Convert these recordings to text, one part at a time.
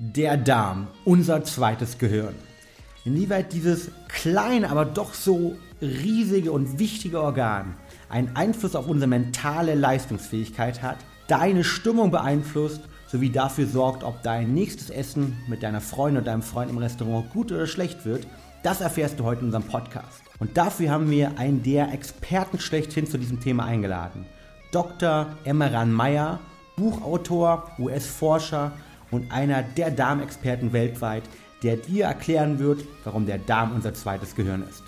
Der Darm, unser zweites Gehirn. Inwieweit dieses kleine, aber doch so riesige und wichtige Organ einen Einfluss auf unsere mentale Leistungsfähigkeit hat, deine Stimmung beeinflusst, sowie dafür sorgt, ob dein nächstes Essen mit deiner Freundin oder deinem Freund im Restaurant gut oder schlecht wird, das erfährst du heute in unserem Podcast. Und dafür haben wir einen der Experten schlechthin zu diesem Thema eingeladen. Dr. Emmeran Meyer, Buchautor, US-Forscher und einer der Darmexperten weltweit, der dir erklären wird, warum der Darm unser zweites Gehirn ist.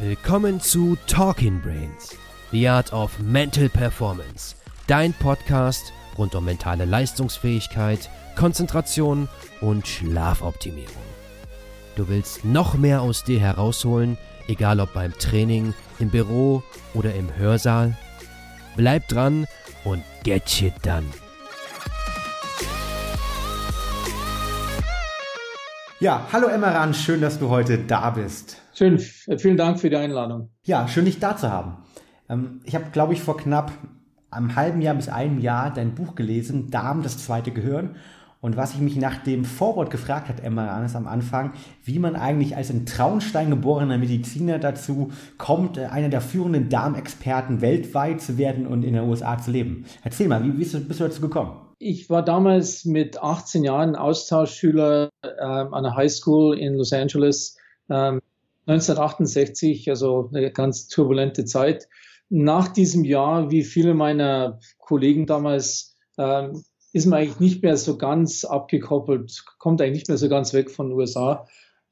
Willkommen zu Talking Brains, The Art of Mental Performance, dein Podcast rund um mentale Leistungsfähigkeit, Konzentration und Schlafoptimierung. Du willst noch mehr aus dir herausholen, egal ob beim Training, im Büro oder im Hörsaal? Bleib dran und get shit done. Ja, hallo Emmeran, schön, dass du heute da bist. Schön, vielen Dank für die Einladung. Ja, schön, dich da zu haben. Ähm, ich habe, glaube ich, vor knapp einem halben Jahr bis einem Jahr dein Buch gelesen, Darm, das zweite Gehirn. Und was ich mich nach dem Vorwort gefragt hat, Emma ist am Anfang, wie man eigentlich als in Traunstein geborener Mediziner dazu kommt, äh, einer der führenden Darmexperten weltweit zu werden und in den USA zu leben. Erzähl mal, wie bist du, bist du dazu gekommen? Ich war damals mit 18 Jahren Austauschschüler ähm, an der High School in Los Angeles. Ähm, 1968, also eine ganz turbulente Zeit. Nach diesem Jahr, wie viele meiner Kollegen damals, ähm, ist man eigentlich nicht mehr so ganz abgekoppelt, kommt eigentlich nicht mehr so ganz weg von den USA.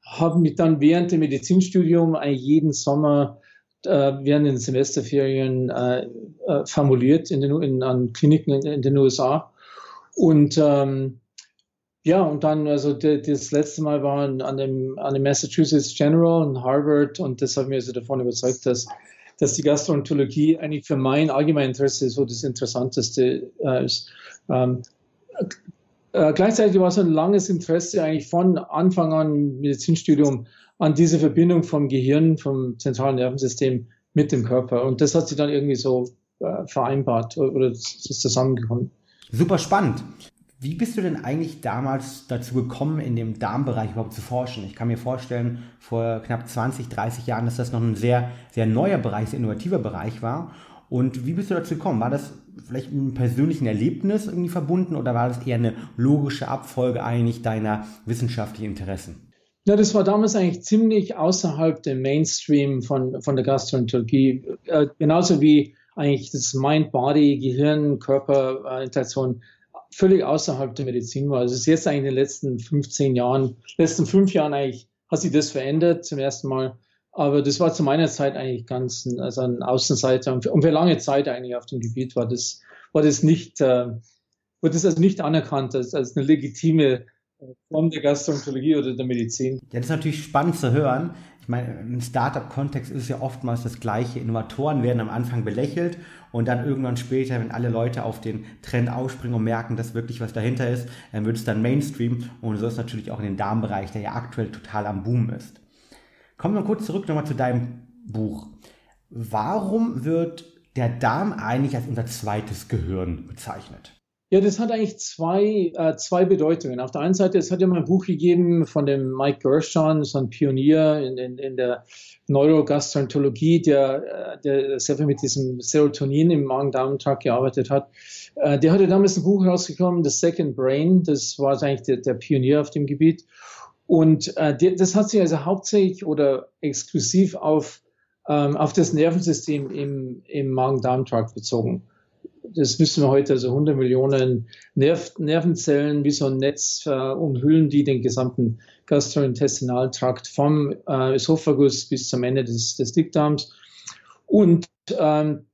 Habe mich dann während dem Medizinstudium jeden Sommer äh, während den Semesterferien äh, äh, formuliert in den, in, an Kliniken in, in den USA. Und ähm, ja, und dann, also de, das letzte Mal war an dem, an dem Massachusetts General in Harvard und das hat mir also davon überzeugt, dass, dass die Gastroenterologie eigentlich für mein Allgemeininteresse so das Interessanteste äh, ist. Ähm, äh, gleichzeitig war es ein langes Interesse eigentlich von Anfang an Medizinstudium an diese Verbindung vom Gehirn, vom zentralen Nervensystem mit dem Körper. Und das hat sich dann irgendwie so äh, vereinbart oder, oder ist zusammengekommen. Super spannend. Wie bist du denn eigentlich damals dazu gekommen, in dem Darmbereich überhaupt zu forschen? Ich kann mir vorstellen, vor knapp 20, 30 Jahren, dass das noch ein sehr, sehr neuer Bereich, sehr innovativer Bereich war. Und wie bist du dazu gekommen? War das vielleicht mit einem persönlichen Erlebnis irgendwie verbunden oder war das eher eine logische Abfolge eigentlich deiner wissenschaftlichen Interessen? Ja, das war damals eigentlich ziemlich außerhalb dem Mainstream von, von der Gastroenterologie. Äh, genauso wie eigentlich das Mind-Body, Gehirn, Körper-Interaktion völlig außerhalb der Medizin war. Also es ist jetzt eigentlich in den letzten 15 Jahren, letzten fünf Jahren eigentlich, hat sich das verändert zum ersten Mal. Aber das war zu meiner Zeit eigentlich ganz also ein Außenseiter. Und für, und für lange Zeit eigentlich auf dem Gebiet war das, war das nicht, äh, wurde das also nicht anerkannt als, als eine legitime Form der Gastroenterologie oder der Medizin. Ja, das ist natürlich spannend zu hören. Ich meine, im Startup-Kontext ist es ja oftmals das Gleiche. Innovatoren werden am Anfang belächelt und dann irgendwann später, wenn alle Leute auf den Trend ausspringen und merken, dass wirklich was dahinter ist, dann wird es dann Mainstream und so ist natürlich auch in den Darmbereich, der ja aktuell total am Boom ist. Kommen wir kurz zurück nochmal zu deinem Buch. Warum wird der Darm eigentlich als unser zweites Gehirn bezeichnet? Ja, das hat eigentlich zwei, äh, zwei Bedeutungen. Auf der einen Seite, es hat ja mal ein Buch gegeben von dem Mike Gershon, so ein Pionier in, in, in der Neurogastroenterologie, der, äh, der sehr viel mit diesem Serotonin im Magen-Darm-Trakt gearbeitet hat. Äh, der hatte damals ein Buch rausgekommen, The Second Brain, das war eigentlich der, der Pionier auf dem Gebiet. Und äh, das hat sich also hauptsächlich oder exklusiv auf, ähm, auf das Nervensystem im, im Magen-Darm-Trakt bezogen. Das wissen wir heute, also 100 Millionen Nerv Nervenzellen wie so ein Netz äh, umhüllen die den gesamten Gastrointestinaltrakt vom äh, Esophagus bis zum Ende des, des Dickdarms. Und ähm,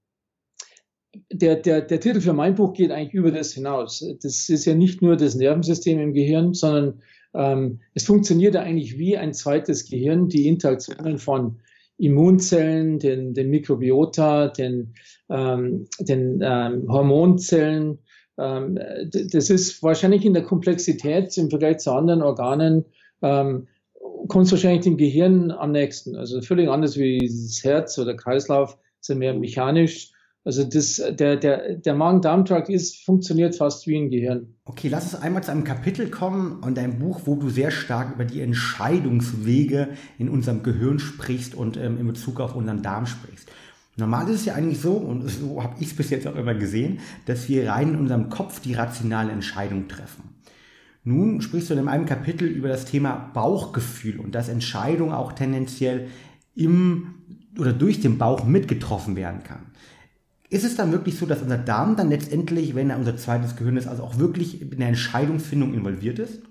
der, der, der Titel für mein Buch geht eigentlich über das hinaus. Das ist ja nicht nur das Nervensystem im Gehirn, sondern ähm, es funktioniert eigentlich wie ein zweites Gehirn, die Interaktionen von Immunzellen, den, den Mikrobiota, den, ähm, den ähm, Hormonzellen. Ähm, das ist wahrscheinlich in der Komplexität im Vergleich zu anderen Organen, ähm, kommt wahrscheinlich dem Gehirn am nächsten. Also völlig anders wie das Herz oder Kreislauf, sind mehr mechanisch. Also das, der, der, der Magen-Darm-Trakt ist, funktioniert fast wie ein Gehirn. Okay, lass uns einmal zu einem Kapitel kommen und einem Buch, wo du sehr stark über die Entscheidungswege in unserem Gehirn sprichst und ähm, in Bezug auf unseren Darm sprichst. Normal ist es ja eigentlich so, und so habe ich es bis jetzt auch immer gesehen, dass wir rein in unserem Kopf die rationale Entscheidung treffen. Nun sprichst du in einem Kapitel über das Thema Bauchgefühl und dass Entscheidung auch tendenziell im oder durch den Bauch mitgetroffen werden kann. Ist es dann wirklich so, dass unser Darm dann letztendlich, wenn er unser zweites Gehirn ist, also auch wirklich in der Entscheidungsfindung involviert ist?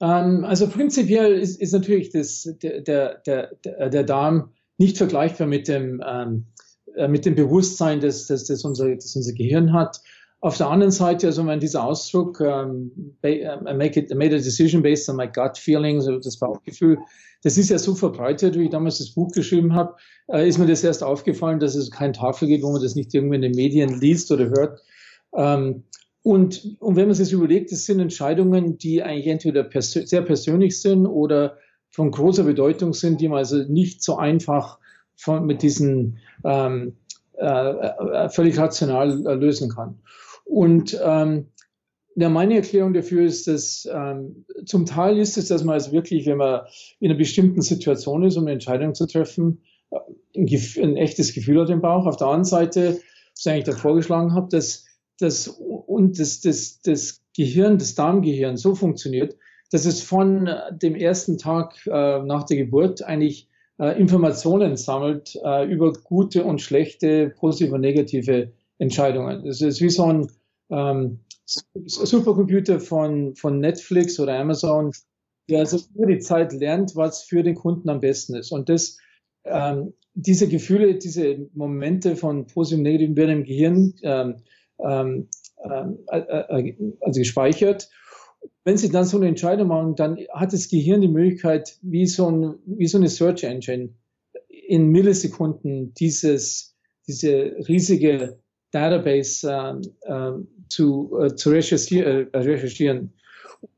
Ähm, also prinzipiell ist, ist natürlich das, der, der, der, der Darm nicht vergleichbar mit dem, ähm, äh, mit dem Bewusstsein, das, das, das, unser, das unser Gehirn hat. Auf der anderen Seite, also wenn dieser Ausdruck, ähm, I, make it, I made a decision based on my gut feelings, also das Bauchgefühl, das ist ja so verbreitet, wie ich damals das Buch geschrieben habe, äh, ist mir das erst aufgefallen, dass es kein Tafel gibt, wo man das nicht irgendwie in den Medien liest oder hört. Ähm, und, und wenn man sich überlegt, das sind Entscheidungen, die eigentlich entweder persö sehr persönlich sind oder von großer Bedeutung sind, die man also nicht so einfach von, mit diesen ähm, äh, äh völlig rational äh, lösen kann. Und ähm, ja, meine Erklärung dafür ist, dass ähm, zum Teil ist es, dass man also wirklich, wenn man in einer bestimmten Situation ist, um eine Entscheidung zu treffen, äh, ein, ein echtes Gefühl hat im Bauch. Auf der anderen Seite, was ich eigentlich da vorgeschlagen habe, dass, dass und das, das, das Gehirn, das Darmgehirn so funktioniert, dass es von dem ersten Tag äh, nach der Geburt eigentlich äh, Informationen sammelt äh, über gute und schlechte, positive und negative Entscheidungen. Das ist wie so ein ähm, Supercomputer von, von Netflix oder Amazon, der also über die Zeit lernt, was für den Kunden am besten ist. Und das, ähm, diese Gefühle, diese Momente von positiv und negativ werden im Gehirn ähm, ähm, äh, äh, äh, also gespeichert. Wenn Sie dann so eine Entscheidung machen, dann hat das Gehirn die Möglichkeit, wie so, ein, wie so eine Search Engine, in Millisekunden dieses, diese riesige Database ähm, ähm, zu, äh, zu recherchieren. Äh, recherchieren.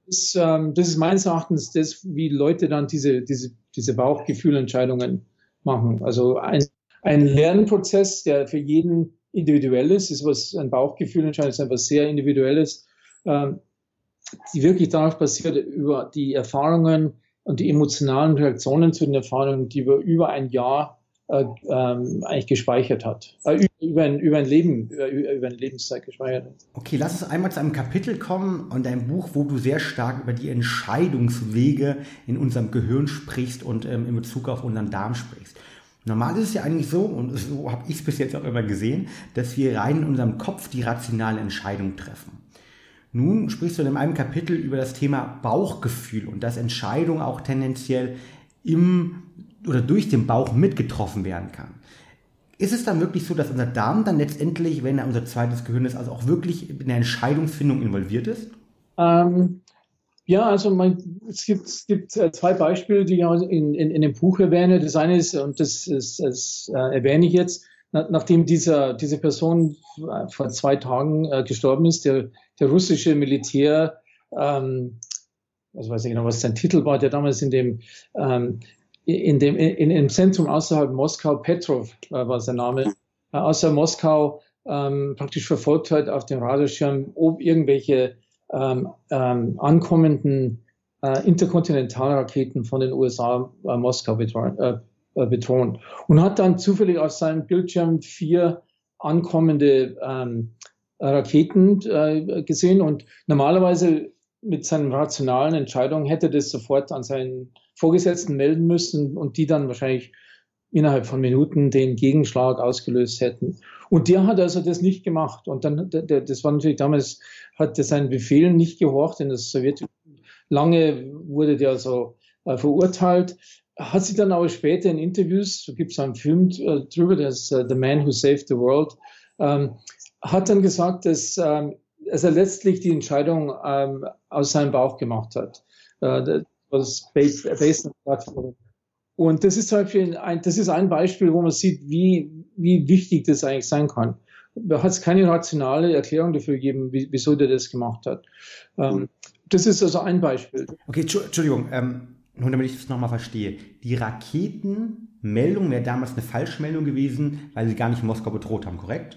Das, ähm, das, ist meines Erachtens das, wie Leute dann diese, diese, diese Bauchgefühlentscheidungen machen. Also ein, ein Lernprozess, der für jeden individuell ist, ist was ein Bauchgefühlentscheidung ist etwas sehr individuelles, ähm, die wirklich darauf basiert über die Erfahrungen und die emotionalen Reaktionen zu den Erfahrungen, die wir über ein Jahr äh, ähm, eigentlich gespeichert hat. Äh, über, ein, über ein Leben, über, über eine Lebenszeit gespeichert hat. Okay, lass uns einmal zu einem Kapitel kommen und einem Buch, wo du sehr stark über die Entscheidungswege in unserem Gehirn sprichst und ähm, in Bezug auf unseren Darm sprichst. Normal ist es ja eigentlich so, und so habe ich es bis jetzt auch immer gesehen, dass wir rein in unserem Kopf die rationale Entscheidung treffen. Nun sprichst du in einem Kapitel über das Thema Bauchgefühl und dass Entscheidung auch tendenziell im oder durch den Bauch mitgetroffen werden kann. Ist es dann wirklich so, dass unser Darm dann letztendlich, wenn er unser zweites Gehirn ist, also auch wirklich in der Entscheidungsfindung involviert ist? Ähm, ja, also man, es gibt, es gibt äh, zwei Beispiele, die ich in, in, in dem Buch erwähne. Das eine ist, und das, ist, das äh, erwähne ich jetzt, na, nachdem dieser, diese Person vor zwei Tagen äh, gestorben ist, der, der russische Militär, ähm, was weiß ich genau, was sein Titel war, der damals in dem ähm, in dem in, im Zentrum außerhalb Moskau, Petrov äh, war sein Name, äh, außer Moskau ähm, praktisch verfolgt hat auf dem Radarschirm, ob irgendwelche ähm, ähm, ankommenden äh, Interkontinentalraketen von den USA äh, Moskau bedrohen, äh, äh, bedrohen. Und hat dann zufällig auf seinem Bildschirm vier ankommende ähm, Raketen äh, gesehen und normalerweise mit seinen rationalen Entscheidungen hätte das sofort an seinen Vorgesetzten melden müssen und die dann wahrscheinlich innerhalb von Minuten den Gegenschlag ausgelöst hätten. Und der hat also das nicht gemacht. Und dann, das war natürlich damals, hat er seinen Befehlen nicht gehorcht in der Sowjetunion. Lange wurde der also äh, verurteilt, hat sich dann aber später in Interviews, so gibt es einen Film äh, drüber, das uh, The Man Who Saved the World, ähm, hat dann gesagt, dass, ähm, dass er letztlich die Entscheidung ähm, aus seinem Bauch gemacht hat. Äh, was based, based on Plattform. Und das ist zum Beispiel ein, das ist ein Beispiel, wo man sieht, wie, wie wichtig das eigentlich sein kann. Da hat es keine rationale Erklärung dafür gegeben, wie, wieso der das gemacht hat. Ähm, das ist also ein Beispiel. Okay, Entschuldigung. Ähm, nur damit ich das nochmal verstehe, die Raketenmeldung wäre damals eine Falschmeldung gewesen, weil sie gar nicht Moskau bedroht haben, korrekt?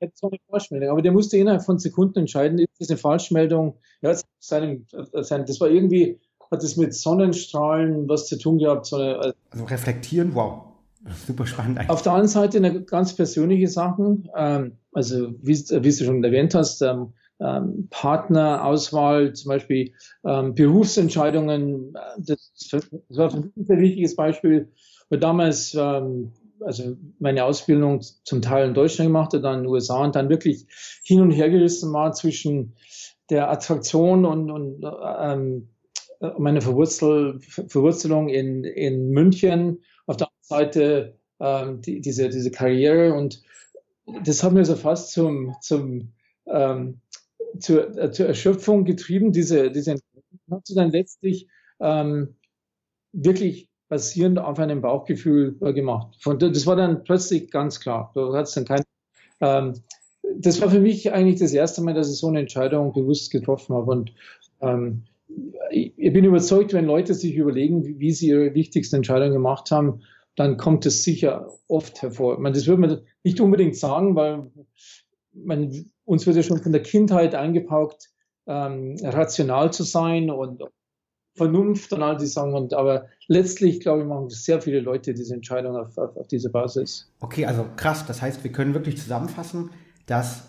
Das war eine Falschmeldung, aber der musste innerhalb von Sekunden entscheiden, ist das eine Falschmeldung? Ja, seinem, seinem, das war irgendwie, hat das mit Sonnenstrahlen was zu tun gehabt. So eine, also reflektieren, wow. Super spannend. Eigentlich. Auf der anderen Seite eine ganz persönliche Sachen. Ähm, also wie, wie, du schon erwähnt hast, ähm, ähm, Partnerauswahl, zum Beispiel ähm, Berufsentscheidungen. Das, das, war ein sehr wichtiges Beispiel. Weil damals, ähm, also meine Ausbildung zum Teil in Deutschland gemacht, dann in den USA und dann wirklich hin und her gerissen war zwischen der Attraktion und, und ähm, meine Verwurzel, Verwurzelung in, in München, auf der anderen Seite ähm, die, diese, diese Karriere und das hat mir so fast zum, zum ähm, zur, äh, zur Erschöpfung getrieben, diese, diese Entwicklung. Hat sie dann letztlich ähm, wirklich basierend auf einem Bauchgefühl äh, gemacht. Von, das war dann plötzlich ganz klar. Du hattest dann kein, ähm, das war für mich eigentlich das erste Mal, dass ich so eine Entscheidung bewusst getroffen habe. Und ähm, ich, bin überzeugt, wenn Leute sich überlegen, wie, wie sie ihre wichtigsten Entscheidungen gemacht haben, dann kommt das sicher oft hervor. Man, das würde man nicht unbedingt sagen, weil man, uns wird ja schon von der Kindheit eingepaukt, ähm, rational zu sein und Vernunft und all die Sachen. Und, aber letztlich, glaube ich, machen sehr viele Leute diese Entscheidung auf, auf, auf diese Basis. Okay, also krass. Das heißt, wir können wirklich zusammenfassen, dass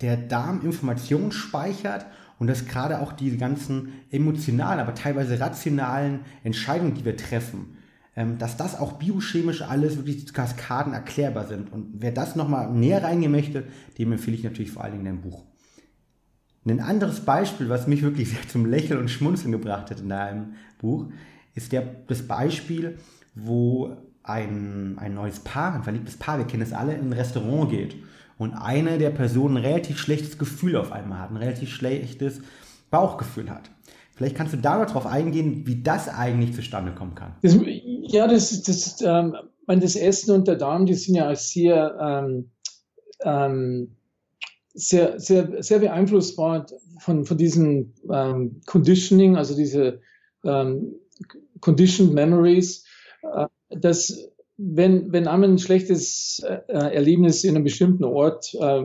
der Darm Informationen speichert und dass gerade auch diese ganzen emotionalen, aber teilweise rationalen Entscheidungen, die wir treffen, ähm, dass das auch biochemisch alles wirklich Kaskaden erklärbar sind. Und wer das nochmal näher reingehen möchte, dem empfehle ich natürlich vor allen Dingen dein Buch. Ein anderes Beispiel, was mich wirklich sehr zum Lächeln und Schmunzeln gebracht hat in deinem Buch, ist der, das Beispiel, wo ein, ein neues Paar, ein verliebtes Paar, wir kennen es alle, in ein Restaurant geht und eine der Personen ein relativ schlechtes Gefühl auf einmal hat, ein relativ schlechtes Bauchgefühl hat. Vielleicht kannst du da noch drauf eingehen, wie das eigentlich zustande kommen kann. Das, ja, das, das, ähm, das Essen und der Darm, die sind ja sehr, ähm, ähm, sehr, sehr, sehr beeinflussbar von, von diesem ähm, Conditioning, also diese ähm, Conditioned Memories, äh, dass wenn, wenn einmal ein schlechtes äh, Erlebnis in einem bestimmten Ort äh,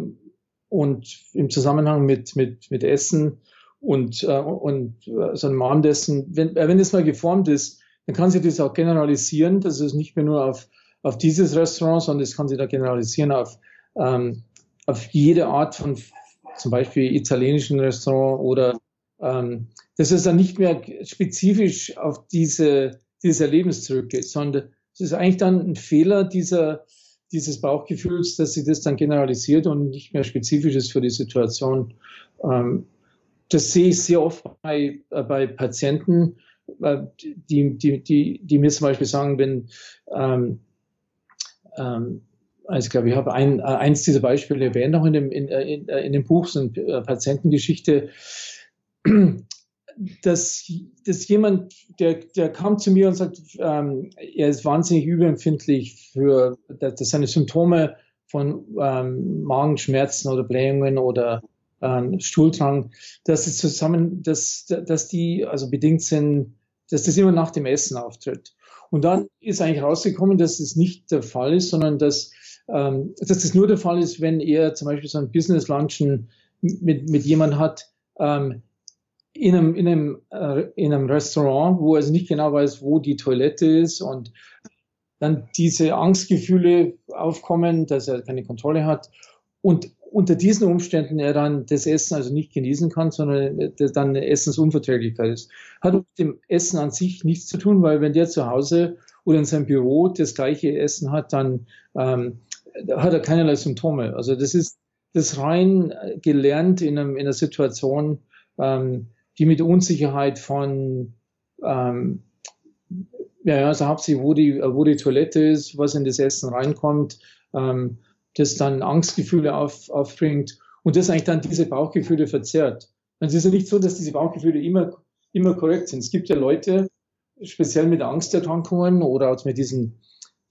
und im Zusammenhang mit, mit, mit Essen und, äh, und äh, so einem Abendessen, wenn, äh, wenn das mal geformt ist, dann kann sich das auch generalisieren. Das ist nicht mehr nur auf, auf dieses Restaurant, sondern das kann sich da generalisieren auf, ähm, auf jede Art von zum Beispiel italienischen Restaurant oder ähm, dass es dann nicht mehr spezifisch auf diese, dieses Erlebnis zurückgeht, sondern es ist eigentlich dann ein Fehler dieser, dieses Bauchgefühls, dass sich das dann generalisiert und nicht mehr spezifisch ist für die Situation. Ähm, das sehe ich sehr oft bei, äh, bei Patienten, äh, die, die, die, die mir zum Beispiel sagen, wenn, ähm, ähm, also ich glaube, ich habe ein, äh, eins dieser Beispiele erwähnt, auch in dem, in, in, in dem Buch, so eine Patientengeschichte, dass, dass jemand, der, der kam zu mir und sagt, ähm, er ist wahnsinnig überempfindlich für, dass, seine Symptome von ähm, Magenschmerzen oder Blähungen oder ähm, Stuhldrang, dass es zusammen, dass, dass die also bedingt sind, dass das immer nach dem Essen auftritt. Und dann ist eigentlich rausgekommen, dass das nicht der Fall ist, sondern dass, ähm, dass das nur der Fall ist, wenn er zum Beispiel so ein Business Lunchen mit, mit jemand hat, ähm, in einem, in, einem, äh, in einem Restaurant, wo er also nicht genau weiß, wo die Toilette ist und dann diese Angstgefühle aufkommen, dass er keine Kontrolle hat und unter diesen Umständen er dann das Essen also nicht genießen kann, sondern dann eine Essensunverträglichkeit ist. Hat mit dem Essen an sich nichts zu tun, weil wenn der zu Hause oder in seinem Büro das gleiche Essen hat, dann ähm, hat er keinerlei Symptome. Also das ist das rein gelernt in, einem, in einer Situation, ähm, die mit Unsicherheit von ähm, ja, also hauptsächlich, wo die, wo die Toilette ist, was in das Essen reinkommt, ähm, das dann Angstgefühle auf, aufbringt und das eigentlich dann diese Bauchgefühle verzerrt. Es ist ja nicht so, dass diese Bauchgefühle immer, immer korrekt sind. Es gibt ja Leute, speziell mit Angsterkrankungen oder auch mit diesen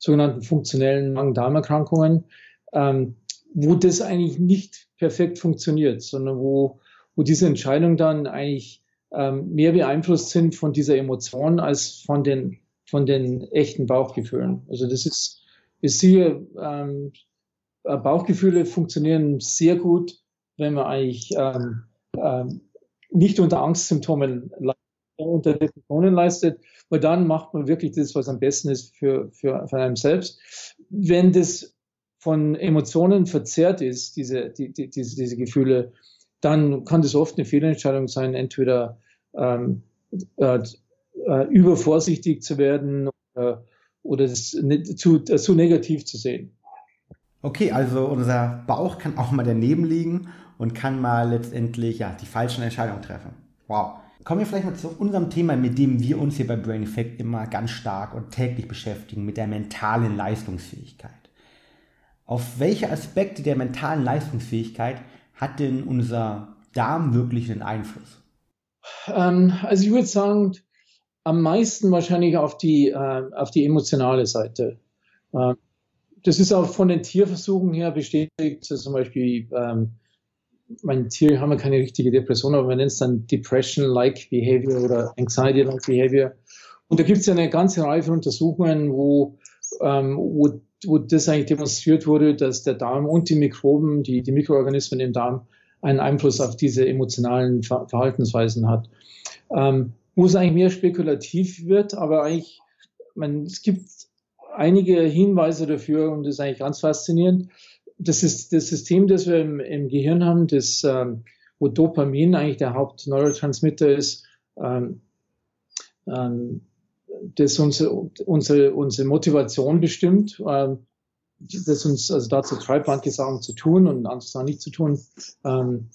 sogenannten funktionellen Magen-Darm-Erkrankungen, ähm, wo das eigentlich nicht perfekt funktioniert, sondern wo, wo diese Entscheidung dann eigentlich ähm, mehr beeinflusst sind von dieser Emotion als von den, von den echten Bauchgefühlen. Also das ist, ist sicher, ähm, Bauchgefühle funktionieren sehr gut, wenn man eigentlich ähm, ähm, nicht unter Angstsymptomen unter Depressionen leistet, weil dann macht man wirklich das, was am besten ist für, für, für einem selbst. Wenn das von Emotionen verzerrt ist, diese, die, die, diese, diese Gefühle, dann kann das oft eine Fehlentscheidung sein, entweder ähm, äh, äh, übervorsichtig zu werden oder, oder das zu, äh, zu negativ zu sehen. Okay, also unser Bauch kann auch mal daneben liegen und kann mal letztendlich ja, die falschen Entscheidungen treffen. Wow. Kommen wir vielleicht mal zu unserem Thema, mit dem wir uns hier bei Brain Effect immer ganz stark und täglich beschäftigen, mit der mentalen Leistungsfähigkeit. Auf welche Aspekte der mentalen Leistungsfähigkeit hat denn unser Darm wirklich einen Einfluss? Ähm, also ich würde sagen, am meisten wahrscheinlich auf die, äh, auf die emotionale Seite. Äh, das ist auch von den Tierversuchen her bestätigt, zum Beispiel ähm, mein Tiere haben ja keine richtige Depression, aber man nennt es dann Depression-like Behavior oder Anxiety-like Behavior. Und da gibt es ja eine ganze Reihe von Untersuchungen, wo, ähm, wo, wo das eigentlich demonstriert wurde, dass der Darm und die Mikroben, die, die Mikroorganismen im Darm, einen Einfluss auf diese emotionalen Ver Verhaltensweisen hat. Ähm, wo es eigentlich mehr spekulativ wird, aber eigentlich, man, es gibt einige Hinweise dafür und das ist eigentlich ganz faszinierend das ist das System, das wir im, im Gehirn haben, das, ähm, wo Dopamin eigentlich der Hauptneurotransmitter ist, ähm, ähm, das unsere, unsere, unsere Motivation bestimmt, ähm, das uns also dazu treibt, manche Sachen zu tun und andere Sachen nicht zu tun. Ähm,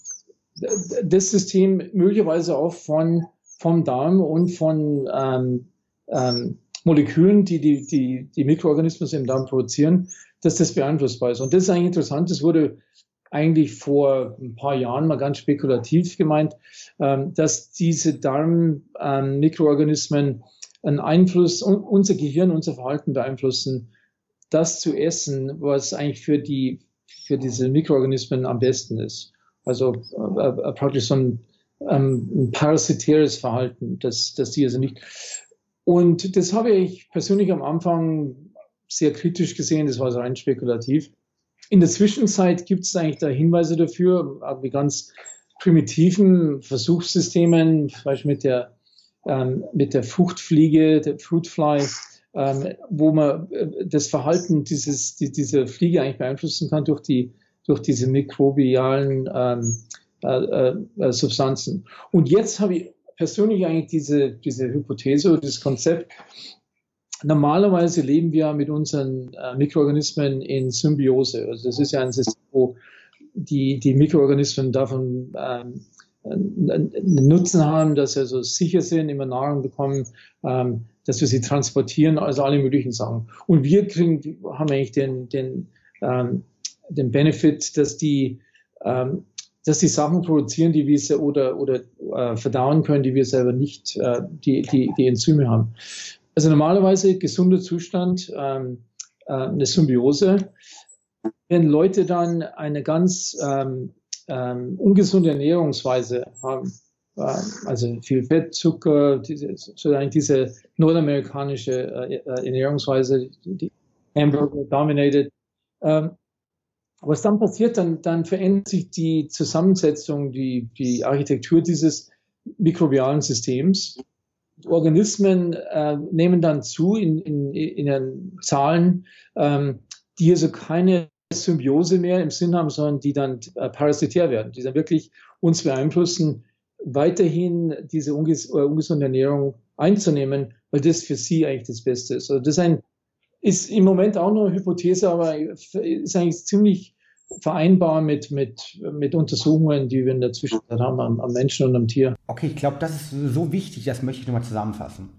das System möglicherweise auch von, vom Darm und von ähm, ähm, Molekülen, die die, die die Mikroorganismen im Darm produzieren, dass das beeinflussbar ist. Und das ist eigentlich interessant. Das wurde eigentlich vor ein paar Jahren mal ganz spekulativ gemeint, ähm, dass diese Darm-Mikroorganismen ähm, einen Einfluss, unser Gehirn, unser Verhalten beeinflussen, das zu essen, was eigentlich für die, für diese Mikroorganismen am besten ist. Also äh, äh, praktisch so ein, ähm, ein parasitäres Verhalten, dass, dass die also nicht. Und das habe ich persönlich am Anfang sehr kritisch gesehen, das war rein spekulativ. In der Zwischenzeit gibt es eigentlich da Hinweise dafür, wie ganz primitiven Versuchssystemen, zum Beispiel mit der, ähm, mit der Fruchtfliege, der Fruitfly, ähm, wo man äh, das Verhalten dieses, die, dieser Fliege eigentlich beeinflussen kann durch, die, durch diese mikrobialen ähm, äh, äh, Substanzen. Und jetzt habe ich persönlich eigentlich diese, diese Hypothese oder das Konzept, normalerweise leben wir mit unseren äh, Mikroorganismen in Symbiose. Also das ist ja ein System, wo die, die Mikroorganismen davon ähm, Nutzen haben, dass sie so sicher sind, immer Nahrung bekommen, ähm, dass wir sie transportieren, also alle möglichen Sachen. Und wir kriegen, haben eigentlich den, den, ähm, den Benefit, dass die, ähm, dass die Sachen produzieren, die wir oder, oder äh, verdauen können, die wir selber nicht, äh, die, die, die Enzyme haben. Also normalerweise gesunder Zustand, ähm, äh, eine Symbiose. Wenn Leute dann eine ganz ähm, ähm, ungesunde Ernährungsweise haben, äh, also viel Fett, Zucker, diese, sozusagen diese nordamerikanische äh, äh Ernährungsweise, die Hamburger dominated, ähm, was dann passiert, dann, dann verändert sich die Zusammensetzung, die, die Architektur dieses mikrobialen Systems. Organismen äh, nehmen dann zu in, in, in den Zahlen, ähm, die also keine Symbiose mehr im Sinn haben, sondern die dann äh, parasitär werden, die dann wirklich uns beeinflussen, weiterhin diese unges äh, ungesunde Ernährung einzunehmen, weil das für sie eigentlich das Beste ist. Also das ist, ein, ist im Moment auch nur eine Hypothese, aber ist eigentlich ziemlich vereinbar mit, mit, mit Untersuchungen, die wir in der Zwischenzeit haben am, am Menschen und am Tier. Okay, ich glaube, das ist so wichtig, das möchte ich nochmal zusammenfassen.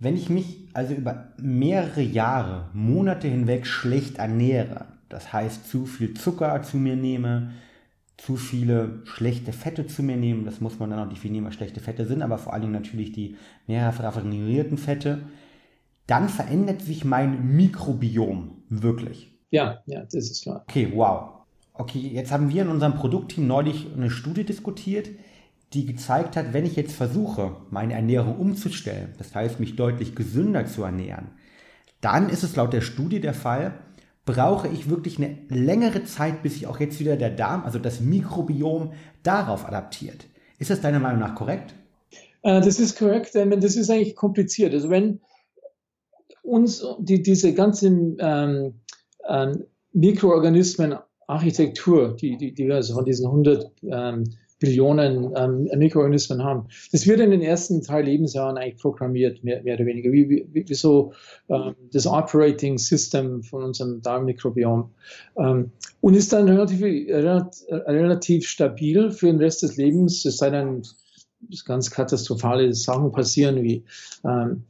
Wenn ich mich also über mehrere Jahre, Monate hinweg schlecht ernähre, das heißt zu viel Zucker zu mir nehme, zu viele schlechte Fette zu mir nehme, das muss man dann auch definieren, was schlechte Fette sind, aber vor allen Dingen natürlich die mehrfach raffinierten Fette, dann verändert sich mein Mikrobiom wirklich. Ja, ja, das ist klar. Okay, wow. Okay, jetzt haben wir in unserem Produktteam neulich eine Studie diskutiert, die gezeigt hat, wenn ich jetzt versuche, meine Ernährung umzustellen, das heißt mich deutlich gesünder zu ernähren, dann ist es laut der Studie der Fall, brauche ich wirklich eine längere Zeit, bis sich auch jetzt wieder der Darm, also das Mikrobiom, darauf adaptiert. Ist das deiner Meinung nach korrekt? Äh, das ist korrekt, denn das ist eigentlich kompliziert. Also wenn uns die, diese ganzen ähm, ähm, Mikroorganismen-Architektur, die, die, die wir also von diesen 100 ähm, Billionen ähm, Mikroorganismen haben. Das wird in den ersten drei Lebensjahren eigentlich programmiert, mehr, mehr oder weniger, wie, wie, wie so ähm, das Operating System von unserem Darmmikrobiom. Ähm, und ist dann relativ, relativ stabil für den Rest des Lebens, es sei denn, ganz katastrophale Sachen passieren, wie ähm,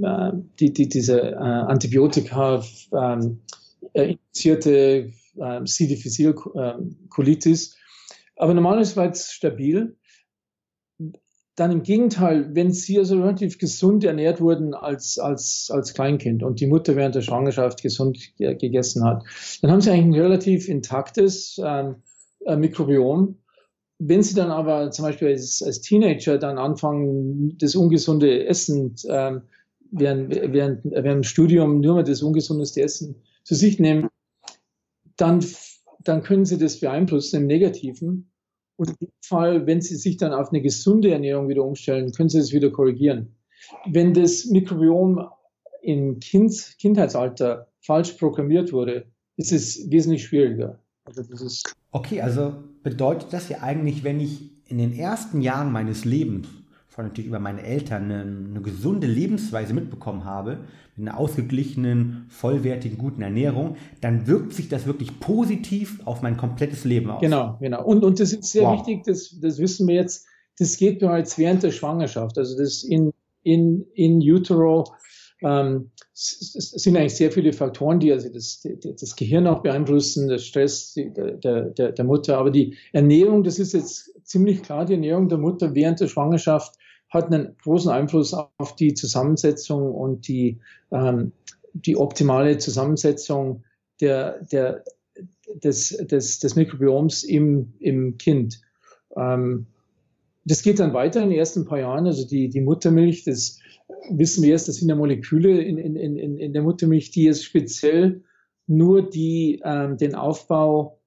äh, die, die, diese äh, Antibiotika ähm, äh, infizierte äh, C. difficile ähm, Colitis aber normalerweise war es stabil. Dann im Gegenteil, wenn sie also relativ gesund ernährt wurden als, als, als Kleinkind und die Mutter während der Schwangerschaft gesund gegessen hat, dann haben sie eigentlich ein relativ intaktes ähm, äh, Mikrobiom. Wenn sie dann aber zum Beispiel als, als Teenager dann anfangen, das ungesunde Essen ähm, während, während, während dem Studium nur mal das ungesundeste Essen zu sich nehmen, dann dann können Sie das beeinflussen im Negativen. Und im Fall, wenn Sie sich dann auf eine gesunde Ernährung wieder umstellen, können Sie es wieder korrigieren. Wenn das Mikrobiom im kind, Kindheitsalter falsch programmiert wurde, ist es wesentlich schwieriger. Also okay, also bedeutet das ja eigentlich, wenn ich in den ersten Jahren meines Lebens vor natürlich über meine Eltern eine, eine, gesunde Lebensweise mitbekommen habe, mit einer ausgeglichenen, vollwertigen, guten Ernährung, dann wirkt sich das wirklich positiv auf mein komplettes Leben aus. Genau, genau. Und, und das ist sehr wow. wichtig, das, das wissen wir jetzt, das geht bereits während der Schwangerschaft. Also das in, in, in utero ähm, es, sind eigentlich sehr viele Faktoren, die also das, das Gehirn auch beeinflussen, der Stress der, der, der Mutter. Aber die Ernährung, das ist jetzt ziemlich klar, die Ernährung der Mutter während der Schwangerschaft hat einen großen Einfluss auf die Zusammensetzung und die, ähm, die optimale Zusammensetzung der, der, des, des, des Mikrobioms im, im Kind. Ähm, das geht dann weiter in den ersten paar Jahren. Also die, die Muttermilch, das wissen wir jetzt, das sind ja Moleküle in, in, in, in der Muttermilch, die jetzt speziell nur die, ähm, den Aufbau